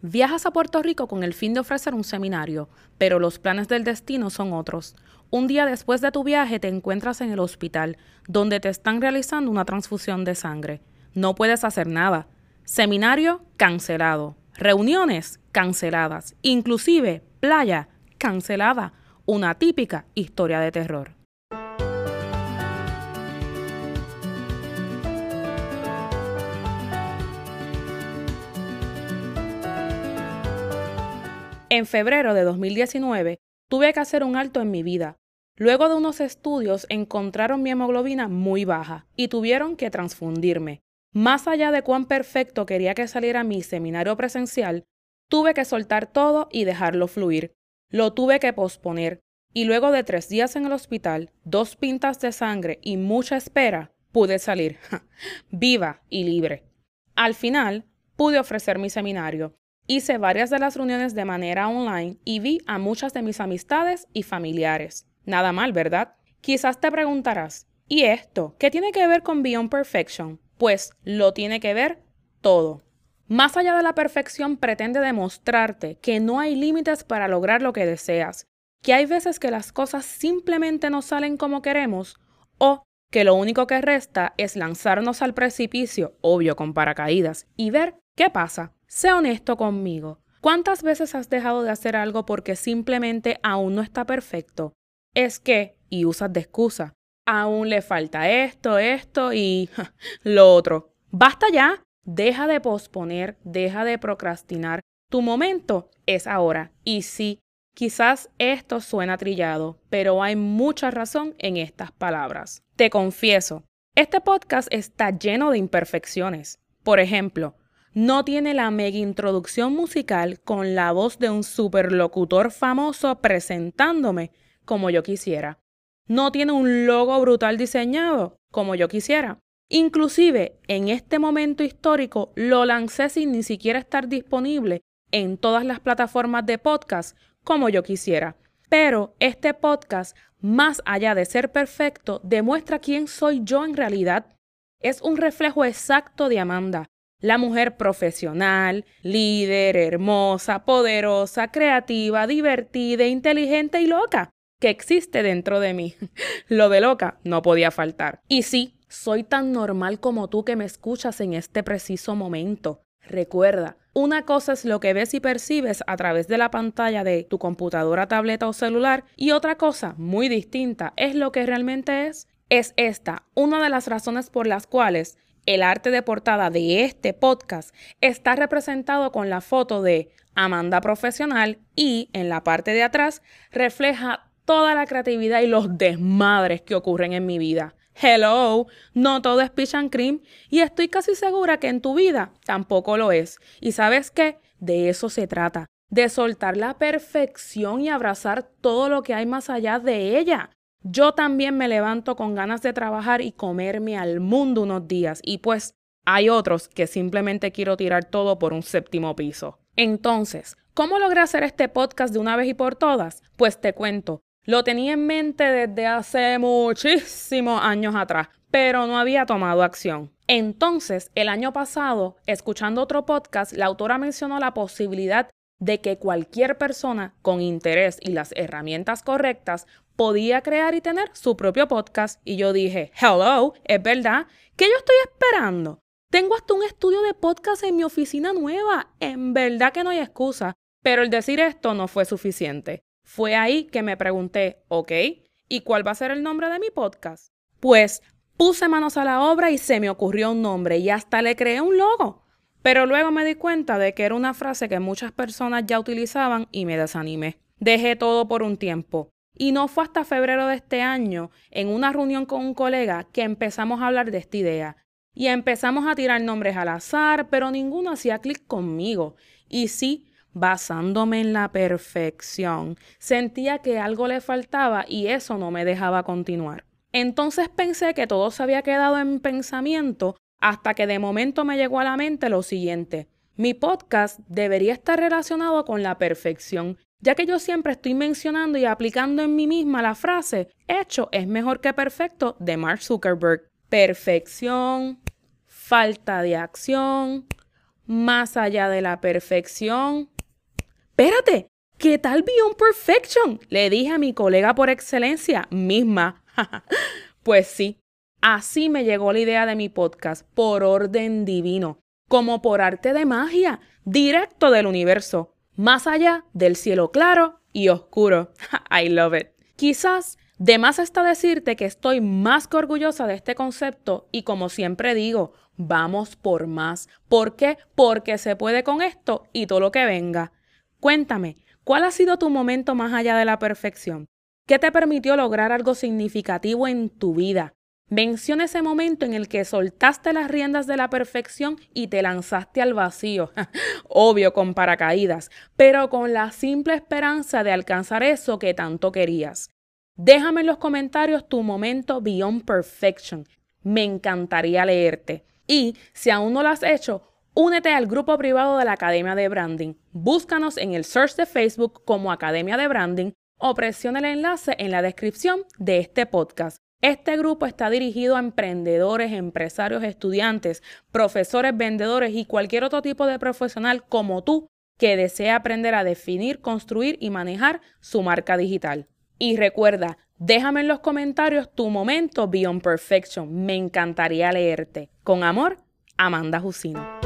Viajas a Puerto Rico con el fin de ofrecer un seminario, pero los planes del destino son otros. Un día después de tu viaje te encuentras en el hospital, donde te están realizando una transfusión de sangre. No puedes hacer nada. Seminario cancelado. Reuniones canceladas. Inclusive playa cancelada. Una típica historia de terror. En febrero de 2019 tuve que hacer un alto en mi vida. Luego de unos estudios encontraron mi hemoglobina muy baja y tuvieron que transfundirme. Más allá de cuán perfecto quería que saliera mi seminario presencial, tuve que soltar todo y dejarlo fluir. Lo tuve que posponer y luego de tres días en el hospital, dos pintas de sangre y mucha espera, pude salir viva y libre. Al final, pude ofrecer mi seminario Hice varias de las reuniones de manera online y vi a muchas de mis amistades y familiares. Nada mal, ¿verdad? Quizás te preguntarás, ¿y esto qué tiene que ver con Beyond Perfection? Pues lo tiene que ver todo. Más allá de la perfección pretende demostrarte que no hay límites para lograr lo que deseas, que hay veces que las cosas simplemente no salen como queremos o que lo único que resta es lanzarnos al precipicio, obvio con paracaídas, y ver qué pasa. Sé honesto conmigo. ¿Cuántas veces has dejado de hacer algo porque simplemente aún no está perfecto? Es que, y usas de excusa, aún le falta esto, esto y lo otro. Basta ya. Deja de posponer, deja de procrastinar. Tu momento es ahora. Y sí, quizás esto suena trillado, pero hay mucha razón en estas palabras. Te confieso, este podcast está lleno de imperfecciones. Por ejemplo, no tiene la mega introducción musical con la voz de un superlocutor famoso presentándome como yo quisiera. No tiene un logo brutal diseñado como yo quisiera. Inclusive, en este momento histórico lo lancé sin ni siquiera estar disponible en todas las plataformas de podcast como yo quisiera. Pero este podcast, más allá de ser perfecto, demuestra quién soy yo en realidad. Es un reflejo exacto de Amanda, la mujer profesional, líder, hermosa, poderosa, creativa, divertida, inteligente y loca que existe dentro de mí. Lo de loca no podía faltar. Y sí, soy tan normal como tú que me escuchas en este preciso momento. Recuerda, una cosa es lo que ves y percibes a través de la pantalla de tu computadora, tableta o celular y otra cosa muy distinta es lo que realmente es. Es esta una de las razones por las cuales el arte de portada de este podcast está representado con la foto de Amanda Profesional y en la parte de atrás refleja toda la creatividad y los desmadres que ocurren en mi vida. Hello, no todo es pitch and cream y estoy casi segura que en tu vida tampoco lo es. ¿Y sabes qué? De eso se trata, de soltar la perfección y abrazar todo lo que hay más allá de ella. Yo también me levanto con ganas de trabajar y comerme al mundo unos días y pues hay otros que simplemente quiero tirar todo por un séptimo piso. Entonces, ¿cómo logré hacer este podcast de una vez y por todas? Pues te cuento, lo tenía en mente desde hace muchísimos años atrás, pero no había tomado acción. Entonces, el año pasado, escuchando otro podcast, la autora mencionó la posibilidad de que cualquier persona con interés y las herramientas correctas podía crear y tener su propio podcast. Y yo dije, hello, es verdad, ¿qué yo estoy esperando? Tengo hasta un estudio de podcast en mi oficina nueva. En verdad que no hay excusa. Pero el decir esto no fue suficiente. Fue ahí que me pregunté, ok, ¿y cuál va a ser el nombre de mi podcast? Pues puse manos a la obra y se me ocurrió un nombre y hasta le creé un logo. Pero luego me di cuenta de que era una frase que muchas personas ya utilizaban y me desanimé. Dejé todo por un tiempo. Y no fue hasta febrero de este año, en una reunión con un colega, que empezamos a hablar de esta idea. Y empezamos a tirar nombres al azar, pero ninguno hacía clic conmigo. Y sí, basándome en la perfección, sentía que algo le faltaba y eso no me dejaba continuar. Entonces pensé que todo se había quedado en pensamiento hasta que de momento me llegó a la mente lo siguiente. Mi podcast debería estar relacionado con la perfección ya que yo siempre estoy mencionando y aplicando en mí misma la frase hecho es mejor que perfecto de Mark Zuckerberg. Perfección, falta de acción, más allá de la perfección. Espérate, ¿qué tal Beyond Perfection? Le dije a mi colega por excelencia misma. pues sí, así me llegó la idea de mi podcast por orden divino, como por arte de magia, directo del universo, más allá del cielo claro y oscuro. I love it. Quizás de más está decirte que estoy más que orgullosa de este concepto y como siempre digo, vamos por más. ¿Por qué? Porque se puede con esto y todo lo que venga. Cuéntame, ¿cuál ha sido tu momento más allá de la perfección? ¿Qué te permitió lograr algo significativo en tu vida? Menciona ese momento en el que soltaste las riendas de la perfección y te lanzaste al vacío, obvio con paracaídas, pero con la simple esperanza de alcanzar eso que tanto querías. Déjame en los comentarios tu momento Beyond Perfection. Me encantaría leerte. Y si aún no lo has hecho, únete al grupo privado de la Academia de Branding. Búscanos en el search de Facebook como Academia de Branding o presiona el enlace en la descripción de este podcast. Este grupo está dirigido a emprendedores, empresarios, estudiantes, profesores, vendedores y cualquier otro tipo de profesional como tú que desea aprender a definir, construir y manejar su marca digital. Y recuerda, déjame en los comentarios tu momento Beyond Perfection. Me encantaría leerte. Con amor, Amanda Jusino.